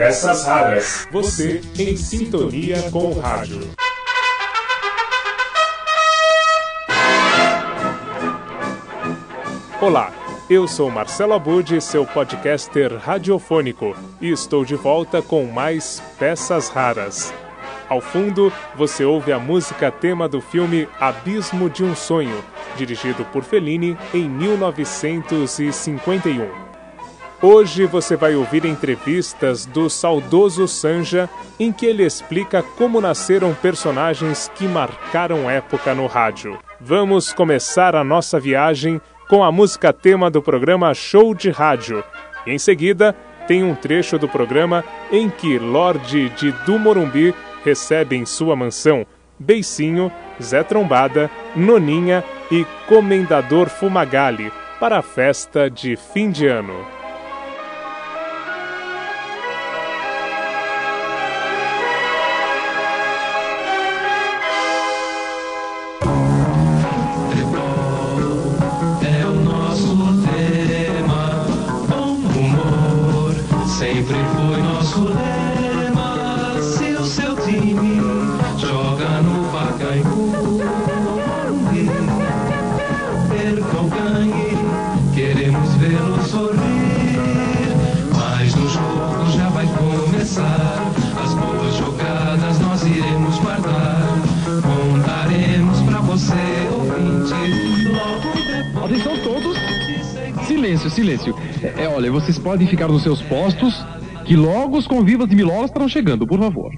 Peças raras. Você em sintonia com o rádio. Olá, eu sou Marcelo Abud, seu podcaster radiofônico, e estou de volta com mais Peças Raras. Ao fundo, você ouve a música tema do filme Abismo de um Sonho, dirigido por Fellini em 1951. Hoje você vai ouvir entrevistas do saudoso Sanja, em que ele explica como nasceram personagens que marcaram época no rádio. Vamos começar a nossa viagem com a música tema do programa Show de Rádio. Em seguida, tem um trecho do programa em que Lorde de do Morumbi recebe em sua mansão Beicinho, Zé Trombada, Noninha e Comendador Fumagalli para a festa de fim de ano. Atenção todos. Silêncio, silêncio. É, olha, vocês podem ficar nos seus postos, que logo os convivas de Milora estarão chegando, por favor.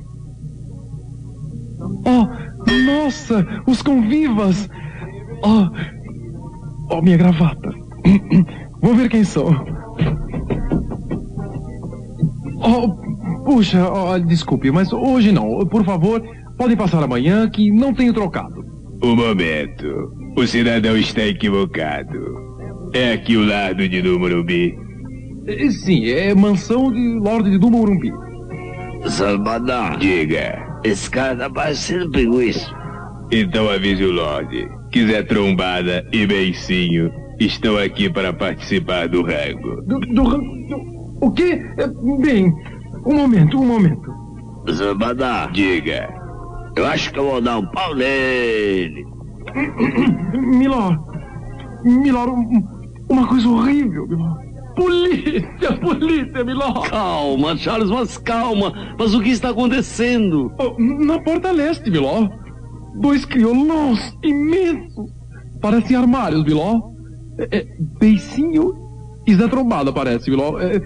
Oh, nossa, os convivas! Oh, oh minha gravata. Vou ver quem são. Oh, puxa, oh, desculpe, mas hoje não. Por favor, podem passar amanhã que não tenho trocado. Um momento. O cidadão está equivocado. É aqui o lado de Dumurumbi. Eh, Sim, é mansão de Lorde de Dumurumbi. Salvador, Diga. esse cara tá parecendo pinguiço. Então avise o Lorde. Quiser trombada e beicinho, estão aqui para participar do rango. Do, do, do- o quê? É, Bem, um momento, um momento. Salvador, Diga. eu acho que eu vou dar um pau nele. Milor, Milor, um- uma coisa horrível, Milor. Polícia, polícia, Milor. Calma, Charles, mas calma. Mas o que está acontecendo? Oh, na porta leste, Milor. Dois crioulos imensos. Parecem armários, Milor. É, é, beicinho e Zé Trombada, parece, Milor. É,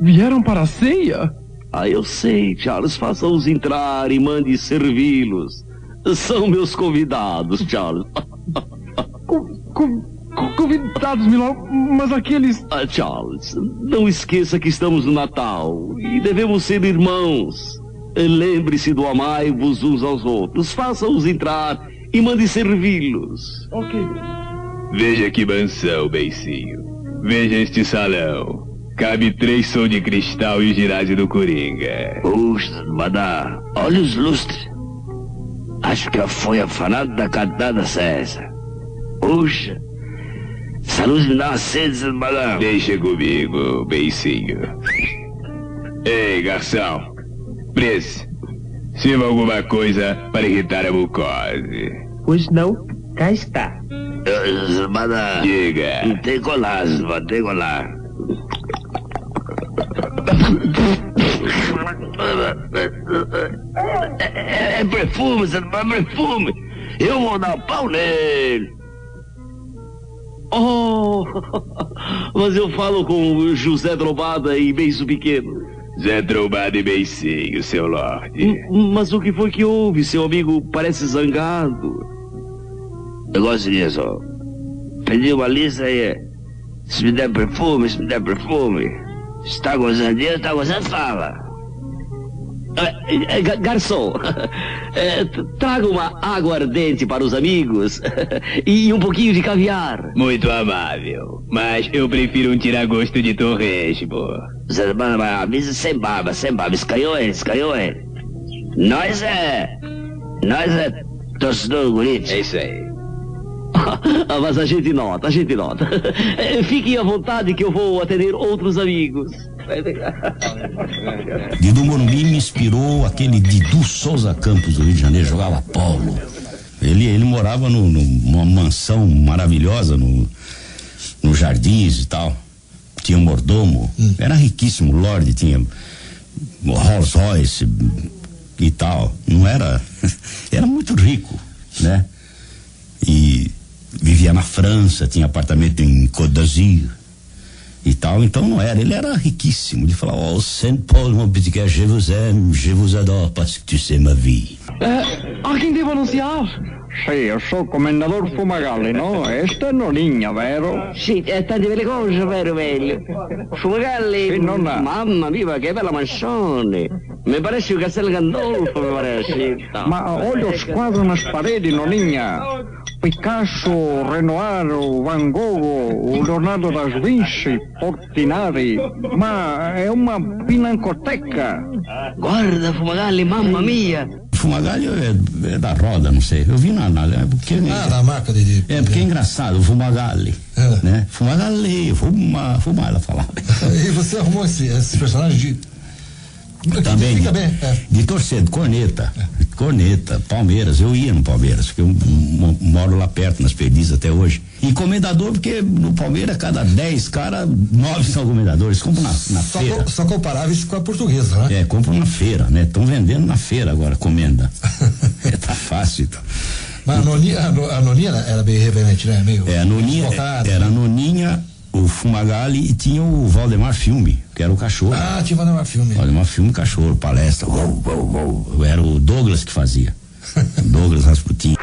vieram para a ceia? Ah, eu sei, Charles. Faça-os entrar e mande servi-los. São meus convidados, Charles. Com, com- com- convidados, Milor, mas aqueles... Ah, Charles, não esqueça que estamos no Natal e devemos ser irmãos. Lembre-se do amai-vos uns aos outros. Faça-os entrar e mande servi-los. Ok. Veja que mansão, beicinho. Veja este salão. Cabe três som de cristal e o ginásio do Coringa. Puxa, madá, olha os lustres. Acho que foi afanado da cantada César. Puxa, essa luz me dá uma sede, madá. Deixa comigo, beicinho. Ei, garçom. Preço. Sirva alguma coisa para irritar a mucose. Pois não, cá está. Não Diga. tem colar, não tem colar. É, é perfume, é perfume. Eu vou dar um pau nele. Oh, mas eu falo com José Drobada e Beijo Pequeno. Zé Trombado e Beicinho, seu Lorde. M- Mas o que foi que houve? Seu amigo parece zangado. Negócio disso, ó. Pedi uma lista aí. Se me der perfume, se me der perfume. Se tá gozando dinheiro, tá gozando, fala. É, é, ga- garçom, t- traga uma água ardente para os amigos e um pouquinho de caviar. Muito amável. Mas eu prefiro um tiragosto de torresmo. Sem barba, sem barba. Escanhou ele. Nós é. Nós é torcedor do É isso aí. Ah, mas a gente nota, a gente nota. Eh, Fiquem à vontade que eu vou atender outros amigos. Didu Morumbi me inspirou aquele Didu Souza Campos do Rio de Janeiro, jogava polo. Ele, ele morava no- no- numa mansão maravilhosa no, no Jardins e tal. Tinha um mordomo, era riquíssimo, Lorde, tinha Rolls Royce e tal. Não era. Era muito rico, né? E vivia na França, tinha apartamento em Côte d'Azur e tal, então não era, ele era riquíssimo. Ele falava, oh, Saint Paul, mon petit cœur, je vous aime, je vous adore, parce que tu sais ma vie. É, a quem devo anunciar? Sì, io sono commendatore Fumagalli, no? Esta è Noninha, vero? Sì, è tante belle cose, vero meglio. Fumagalli. Sì, nonna. Mamma mia, che bella mansione. Mi parece un castello Gandolfo, mi parece. Ma olio squadro nas pareti, Noninha. Picasso, Renoir, Van Gogh, Leonardo da Vinci, Portinari. Ma è una pinacoteca. Guarda, Fumagalli, mamma mia. Fumagalli é, é da roda, não sei. Eu vi na. na é porque, Ah, da marca de. é porque é engraçado, o Fumagalli. É. Né? Fumagalli, fuma, fuma, ela falava. E você arrumou esse, esse personagem de. Também Fica de, bem, é. de torcer, de corneta. Corneta, Palmeiras. Eu ia no Palmeiras, porque eu mo- moro lá perto, nas perdizes até hoje. E comendador, porque no Palmeiras, cada 10 caras, 9 são comendadores. Compram na, na Só, feira. co- só comparáveis com a portuguesa, né? É, compram na feira, né? Estão vendendo na feira agora, comenda. é, tá fácil. Então. Mas a Noninha, a No- a Noninha era, bem irreverente, né? Meio É, a Noninha, era a Noninha, o Fumagalli e tinha o Valdemar Filme, que era o cachorro. Ah, tinha Valdemar Filme. Valdemar Filme, cachorro, palestra. Uou, uou, uou. Era o Douglas que fazia. Douglas Rasputin.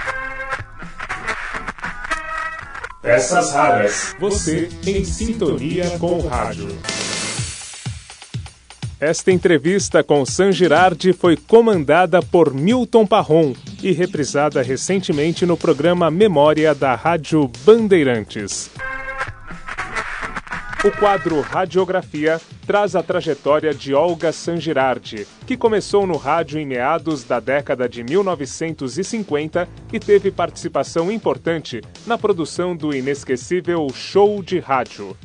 Peças raras. Você em sintonia com o rádio. Esta entrevista com San Girardi foi comandada por Milton Parron e reprisada recentemente no programa Memória da Rádio Bandeirantes. O quadro Radiografia traz a trajetória de Olga Sangirardi, que começou no rádio em meados da década de 1950 e teve participação importante na produção do inesquecível Show de Rádio.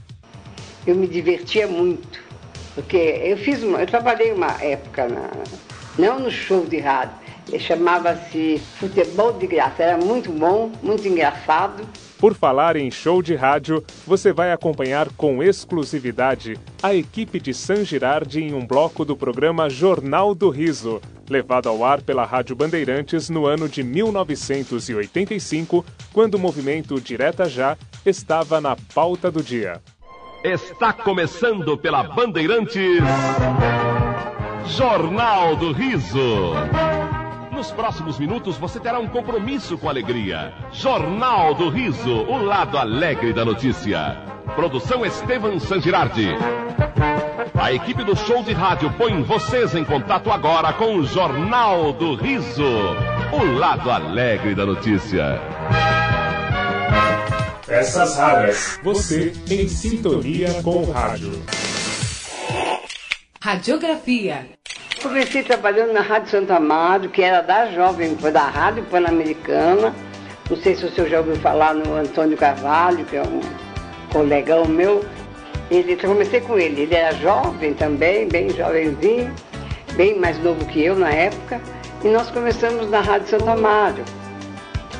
eu me divertia muito, porque eu fiz uma, eu trabalhei uma época na, não no show de rádio, chamava-se Futebol de Graça, era muito bom, muito engraçado. Por falar em show de rádio, você vai acompanhar com exclusividade a equipe de San Girardi em um bloco do programa Jornal do Riso, levado ao ar pela Rádio Bandeirantes no ano de 1985, quando o movimento Direta Já estava na pauta do dia. Está começando pela Bandeirantes. Jornal do Riso. Nos próximos minutos você terá um compromisso com a alegria. Jornal do Riso, o lado alegre da notícia. Produção Estevam Sangirardi. A equipe do show de rádio põe vocês em contato agora com o Jornal do Riso, o lado alegre da notícia. Peças raras. Você em sintonia com o rádio. Radiografia. Comecei trabalhando na Rádio Santo Amaro, que era da Jovem, da Rádio Pan-Americana. Não sei se o senhor já ouviu falar no Antônio Carvalho, que é um colegão meu. Ele, eu comecei com ele, ele era jovem também, bem jovenzinho, bem mais novo que eu na época. E nós começamos na Rádio Santo Amaro.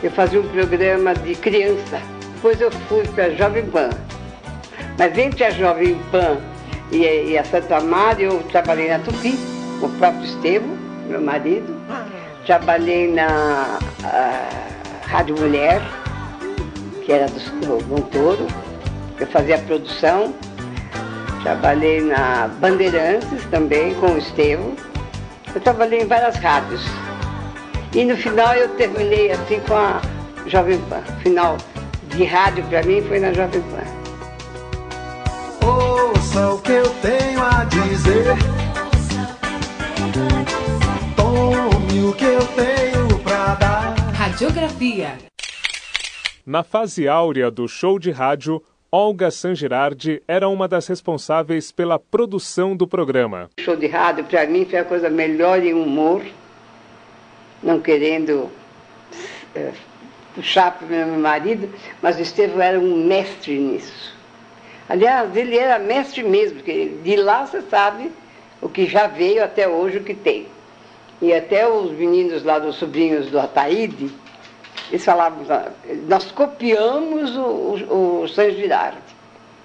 Eu fazia um programa de criança. Depois eu fui para a Jovem Pan. Mas entre a Jovem Pan e, e a Santo Amaro, eu trabalhei na Tupi, o próprio Estevam, meu marido. Trabalhei na ah, Rádio Mulher, que era do, Montoro. Eu fazia produção. Trabalhei na Bandeirantes também, com o Estevam. Eu trabalhei em várias rádios. E no final eu terminei assim com a Jovem Pan. Final de rádio para mim foi na Jovem Pan. Ouça o que eu tenho a dizer. Tome o que eu tenho pra dar. Radiografia. Na fase áurea do show de rádio, Olga Sangirardi era uma das responsáveis pela produção do programa. Show de rádio para mim foi a coisa melhor em humor, não querendo eh, puxar para o meu marido, mas o Estevão era um mestre nisso. Aliás, ele era mestre mesmo, porque de lá você sabe o que já veio até hoje, o que tem. E até os meninos lá dos sobrinhos do Ataíde, eles falavam, nós copiamos o, o, o Girardi,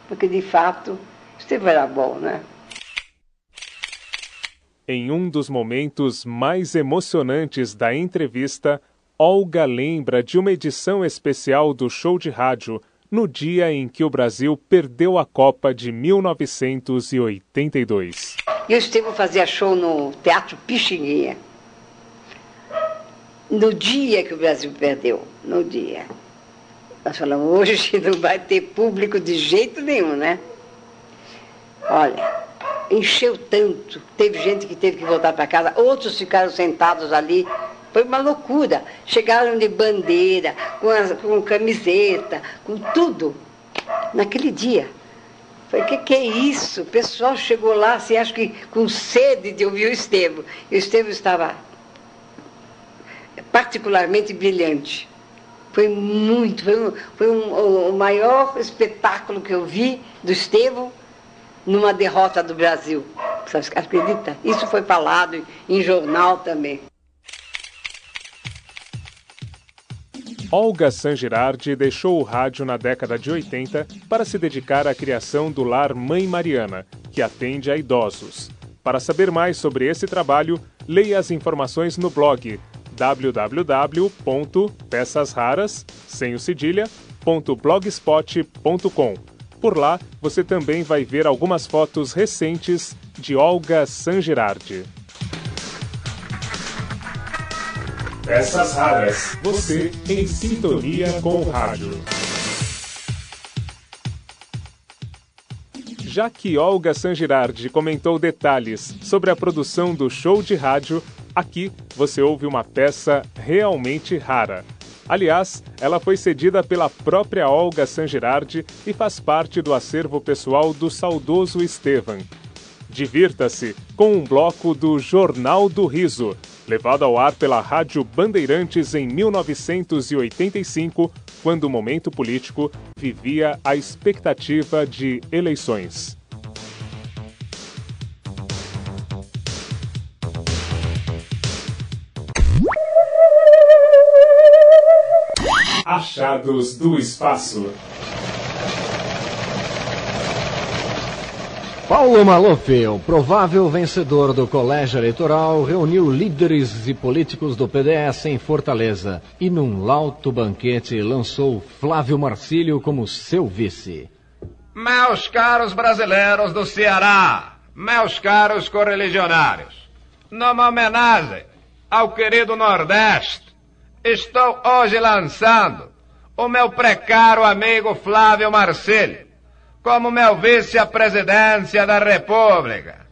porque de fato Estevão era bom, né? Em um dos momentos mais emocionantes da entrevista, Olga lembra de uma edição especial do show de rádio no dia em que o Brasil perdeu a Copa de 1982. E o Estevão fazia show no Teatro Pixinguinha. No dia que o Brasil perdeu, no dia. Nós falamos, hoje não vai ter público de jeito nenhum, né? Olha, encheu tanto. Teve gente que teve que voltar para casa, outros ficaram sentados ali. Foi uma loucura. Chegaram de bandeira, com, as, com camiseta, com tudo. Naquele dia. O que, que é isso? O pessoal chegou lá, assim, acho que com sede de ouvir o Estevam. E o Estevam estava particularmente brilhante. Foi muito, foi, um, foi um, o, o maior espetáculo que eu vi do Estevam numa derrota do Brasil. Você acredita? Isso foi falado em jornal também. Olga Sangirardi deixou o rádio na década de 80 para se dedicar à criação do Lar Mãe Mariana, que atende a idosos. Para saber mais sobre esse trabalho, leia as informações no blog www.peçasraras, sem o cedilha.blogspot.com. Por lá, você também vai ver algumas fotos recentes de Olga Sangirardi. Peças raras. Você em sintonia com o rádio. Já que Olga Sangirardi comentou detalhes sobre a produção do show de rádio, aqui você ouve uma peça realmente rara. Aliás, ela foi cedida pela própria Olga Sangirardi e faz parte do acervo pessoal do saudoso Estevan. Divirta-se com um bloco do Jornal do Riso, levado ao ar pela Rádio Bandeirantes em 1985, quando o momento político vivia a expectativa de eleições. Achados do Espaço. Paulo Maluf, o provável vencedor do colégio eleitoral, reuniu líderes e políticos do PDS em Fortaleza e, num lauto banquete, lançou Flávio Marcílio como seu vice. Meus caros brasileiros do Ceará, meus caros correligionários, numa homenagem ao querido Nordeste, estou hoje lançando o meu precário amigo Flávio Marcílio como meu vice à presidência da República.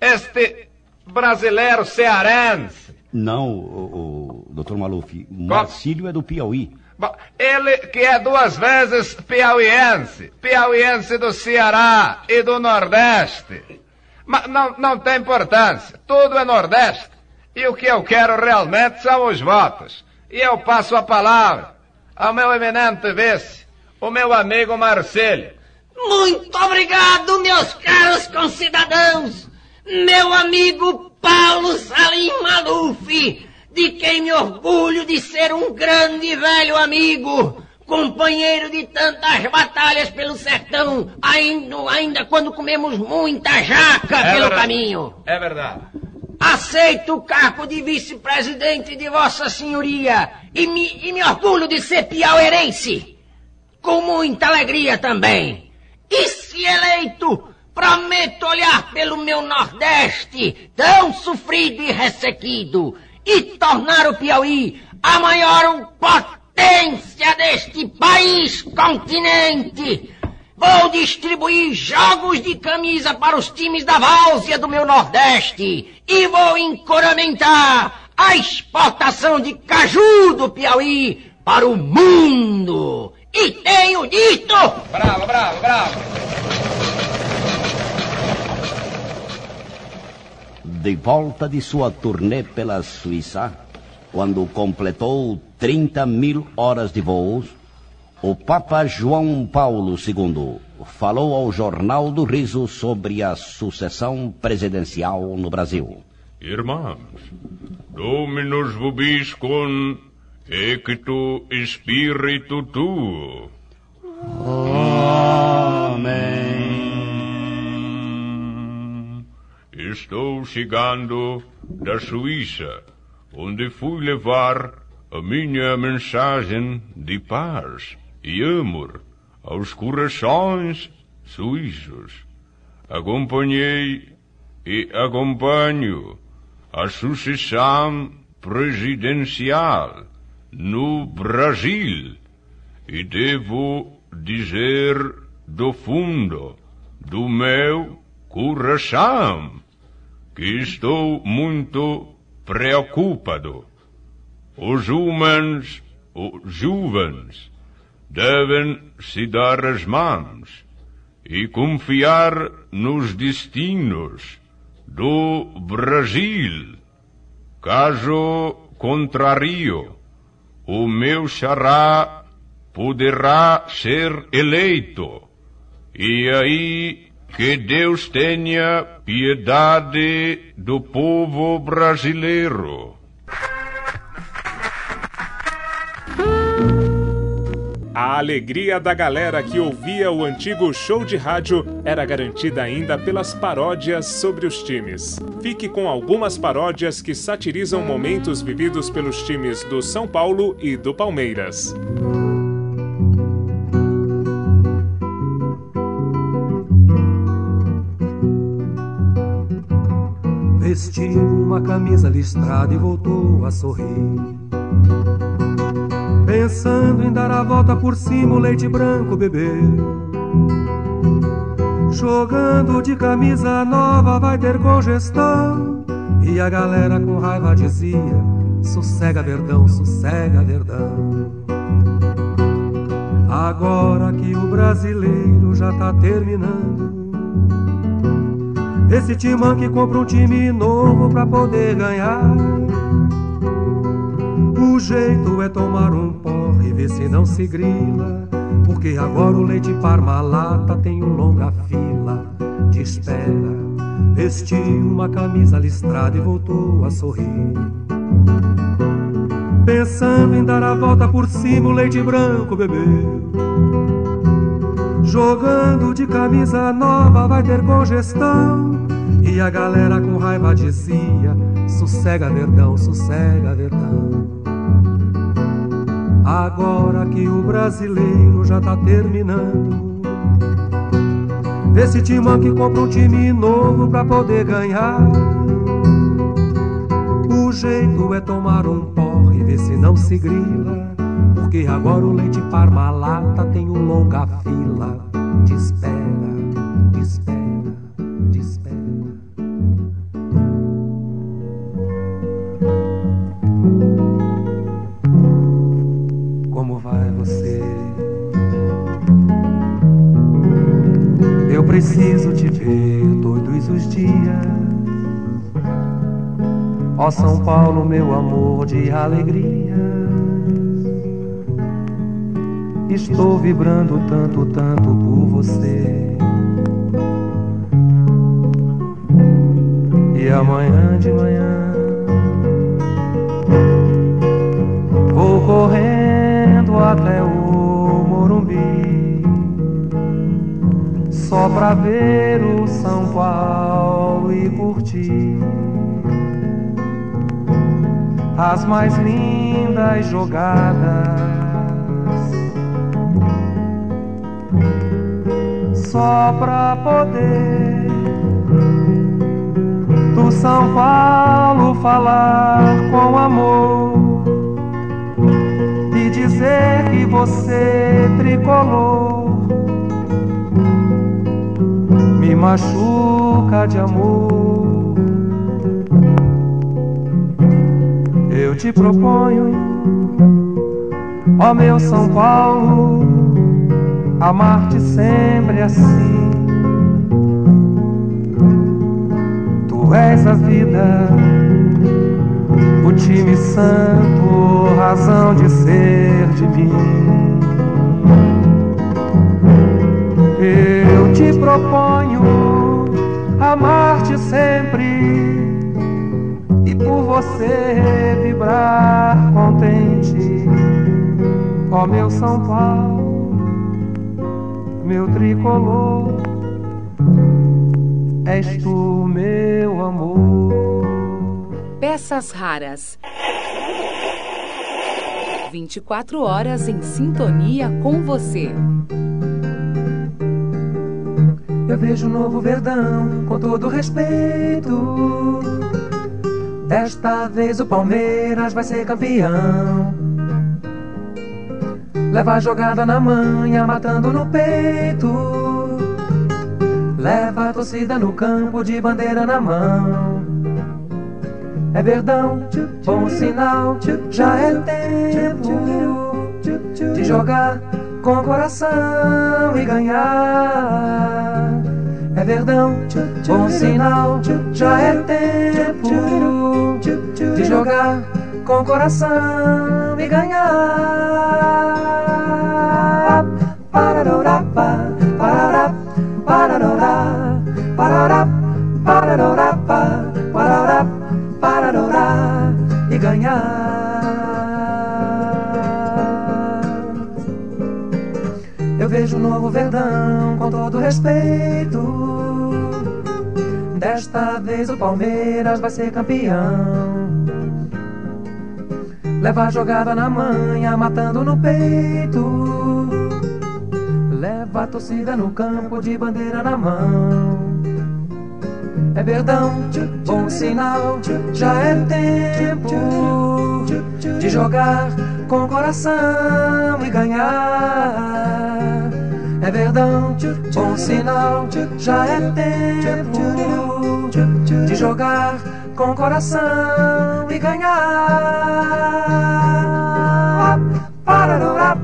Este brasileiro cearense. Não, o, o doutor Maluf, Marcílio é do Piauí. Bom, ele que é duas vezes piauiense, piauiense do Ceará e do Nordeste. Mas não, não tem importância, tudo é Nordeste. E o que eu quero realmente são os votos. E eu passo a palavra ao meu eminente vice, o meu amigo Marcílio muito obrigado, meus caros concidadãos! Meu amigo Paulo Salim Maluf, de quem me orgulho de ser um grande e velho amigo, companheiro de tantas batalhas pelo sertão, ainda, ainda quando comemos muita jaca é pelo verdade. caminho. É verdade. Aceito o cargo de vice-presidente de Vossa Senhoria e me, e me orgulho de ser piauerense. Com muita alegria também. E se eleito, prometo olhar pelo meu Nordeste, tão sofrido e ressequido, e tornar o Piauí a maior potência deste país continente. Vou distribuir jogos de camisa para os times da várzea do meu Nordeste e vou encoramentar a exportação de caju do Piauí para o mundo. E tenho dito! Bravo, bravo, bravo! De volta de sua turnê pela Suíça, quando completou 30 mil horas de voos, o Papa João Paulo II falou ao Jornal do Riso sobre a sucessão presidencial no Brasil. Irmãos, Dominus vobiscum ecto spiritu tuo. Amém. Estou chegando da Suíça, onde fui levar a minha mensagem de paz e amor aos corações suíços. Acompanhei e acompanho a sucessão presidencial no Brasil e devo dizer do fundo do meu coração que estou muito preocupado. Os homens, os jovens, devem se dar as mãos e confiar nos destinos do Brasil. Caso contrário, o meu xará poderá ser eleito. E aí que Deus tenha piedade do povo brasileiro. A alegria da galera que ouvia o antigo show de rádio era garantida ainda pelas paródias sobre os times. Fique com algumas paródias que satirizam momentos vividos pelos times do São Paulo e do Palmeiras. Vestiu uma camisa listrada e voltou a sorrir. Pensando em dar a volta por cima, o leite branco bebeu. Jogando de camisa nova vai ter congestão. E a galera com raiva dizia: sossega verdão, sossega verdão. Agora que o brasileiro já tá terminando. Esse timão que compra um time novo pra poder ganhar. O jeito é tomar um e ver se não se grila. Porque agora o leite parmalata tem uma longa fila de espera. Vestiu uma camisa listrada e voltou a sorrir. Pensando em dar a volta por cima, o leite branco bebeu. Jogando de camisa nova vai ter congestão. E a galera com raiva dizia: sossega verdão, sossega verdão. Agora que o brasileiro já tá terminando. Esse timão que compra um time novo pra poder ganhar. O jeito é tomar um porre e ver se não se grila. Porque agora o leite parmalata tem uma longa fila de espera, Ó São Paulo, meu amor de alegria. Estou vibrando tanto, tanto por você. E amanhã de manhã vou correndo pra ver o São Paulo e curtir as mais lindas jogadas. Só pra poder do São Paulo falar com amor e dizer que você tricolor me machuca de amor. Eu te proponho, ó meu São Paulo, amar-te sempre assim. Tu és a vida, o time santo razão de ser de mim. Eu te proponho amar-te sempre e por você vibrar contente. Ó meu São Paulo, meu tricolor, és tu meu amor. Peças raras. 24 horas em sintonia com você. Eu vejo um novo verdão, com todo respeito. Desta vez o Palmeiras vai ser campeão. Leva a jogada na manha, matando no peito. Leva a torcida no campo de bandeira na mão. É verdão, bom sinal, já é tempo de jogar com coração e ganhar. Verdão, bom sinal, já é tempo de jogar com coração e ganhar. Pararorapa, parará, pararorá, parará, pararorapa, parará, pararorá e ganhar. Novo verdão com todo respeito. Desta vez o Palmeiras vai ser campeão. Leva a jogada na manha, matando no peito. Leva a torcida no campo de bandeira na mão. É verdão, bom sinal, já é tempo de jogar com coração e ganhar. É verdão, bom sinal, já é tempo de jogar com coração e ganhar. Parará,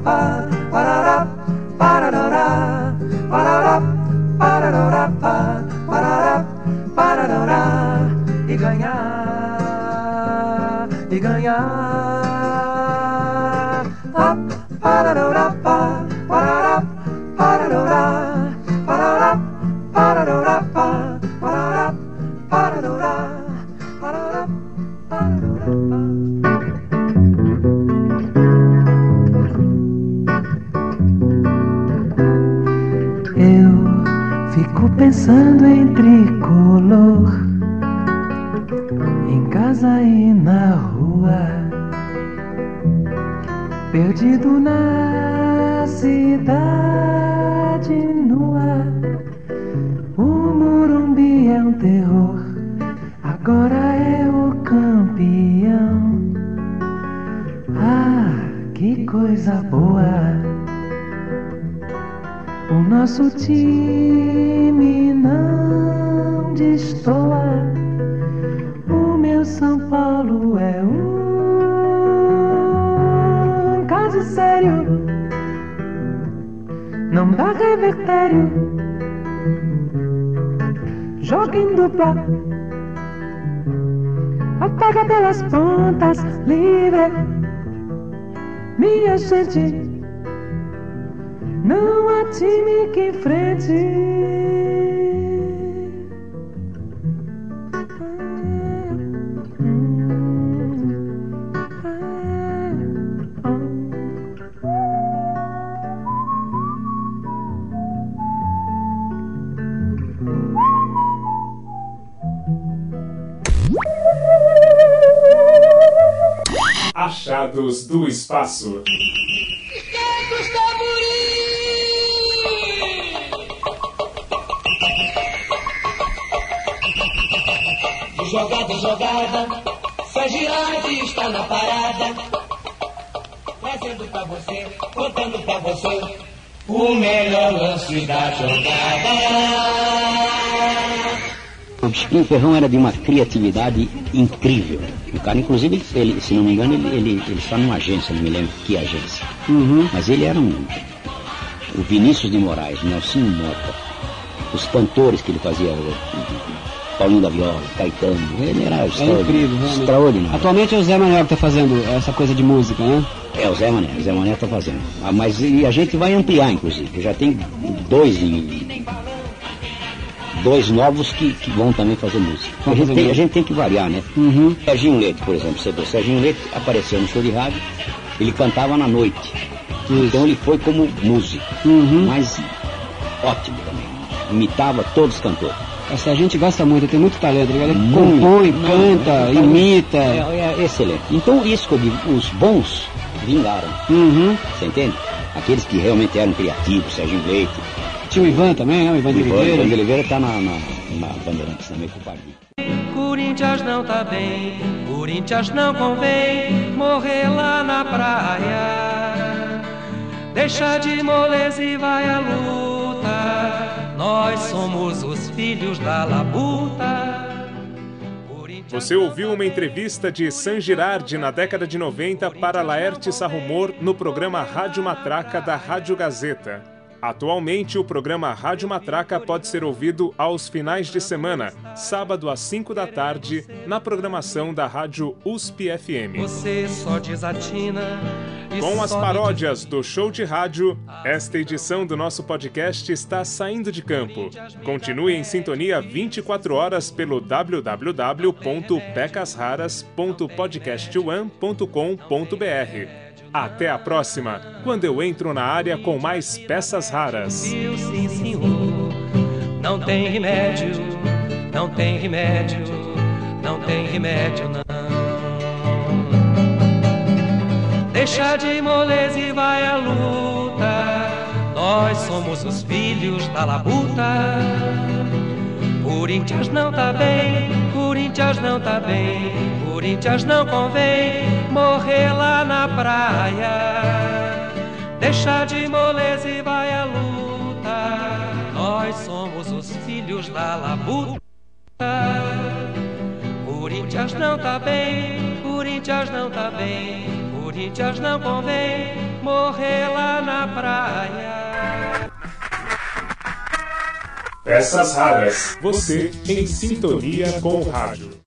agora é o campeão. Ah, que coisa boa! O nosso time não destoa. O meu São Paulo é um caso sério. Não dá revertério. Joga em dupla. Ataca pelas pontas, livre. Minha gente. Não há time que enfrente. Achados do espaço. Jogada jogada, Sagirade está na parada. Trazendo pra você, contando pra você, o melhor lance da jogada. O Chiquinho Ferrão era de uma criatividade incrível. O cara, inclusive, ele, se não me engano, ele, ele, ele está numa agência, não me lembro que agência. Mas ele era um. O Vinícius de Moraes, Nelson Mota, os cantores que ele fazia. Paulinho da Viola, Caetano. Ele era É extraordinário. incrível, realmente. extraordinário. Atualmente é o Zé Manuel que está fazendo essa coisa de música, né? É, o Zé Mané, o Zé Mané tá fazendo. Ah, Mas e a gente vai ampliar, inclusive. Já tem dois em- dois novos que, que vão também fazer música. A gente, tem, a gente tem que variar, né? Uhum. Serginho Leite, por exemplo, você vê, Serginho Leite apareceu no show de rádio, ele cantava na noite. Então ele foi como músico, Uhum. mas ótimo também. Imitava todos os cantores. Essa gente gosta muito, tem muito talento. Ele Muito. compõe, canta, não, não. imita. É, é excelente. Então isso que eu digo, os bons vingaram. Uhum. Você entende? Aqueles que realmente eram criativos, Serginho Leite. Tinha o Ivan também, né? O Ivan de Ivan, Oliveira. Ivan de Oliveira tá na, na, na Bandeirantes também com o Pardinho. Corinthians não tá bem, Corinthians não convém morrer lá na praia. Deixa de moleza e vai à luta. Nós somos os filhos da labuta. Você ouviu uma entrevista de San Girardi na década de 90 para Laerte Sarrumor no programa Rádio Matraca da Rádio Gazeta. Atualmente, o programa Rádio Matraca pode ser ouvido aos finais de semana, sábado às 5 da tarde, na programação da Rádio USP FM. Você só desatina. Com as paródias do show de rádio, esta edição do nosso podcast está saindo de campo. Continue em sintonia 24 horas pelo www.pecasraras.podcastone.com.br. Até a próxima, quando eu entro na área com mais peças raras. Sim, senhor. Não tem remédio, não tem remédio, não tem remédio, não. Deixa de moleza e vai à luta. Nós somos os filhos da labuta. Corinthians não tá bem, Corinthians não tá bem, Corinthians não convém morrer lá na praia. Deixa de moleza e vai à luta. Nós somos os filhos da labuta. Corinthians não tá bem, Corinthians não tá bem, Corinthians não convém morrer lá na praia. Peças raras. Você em sintonia com o rádio.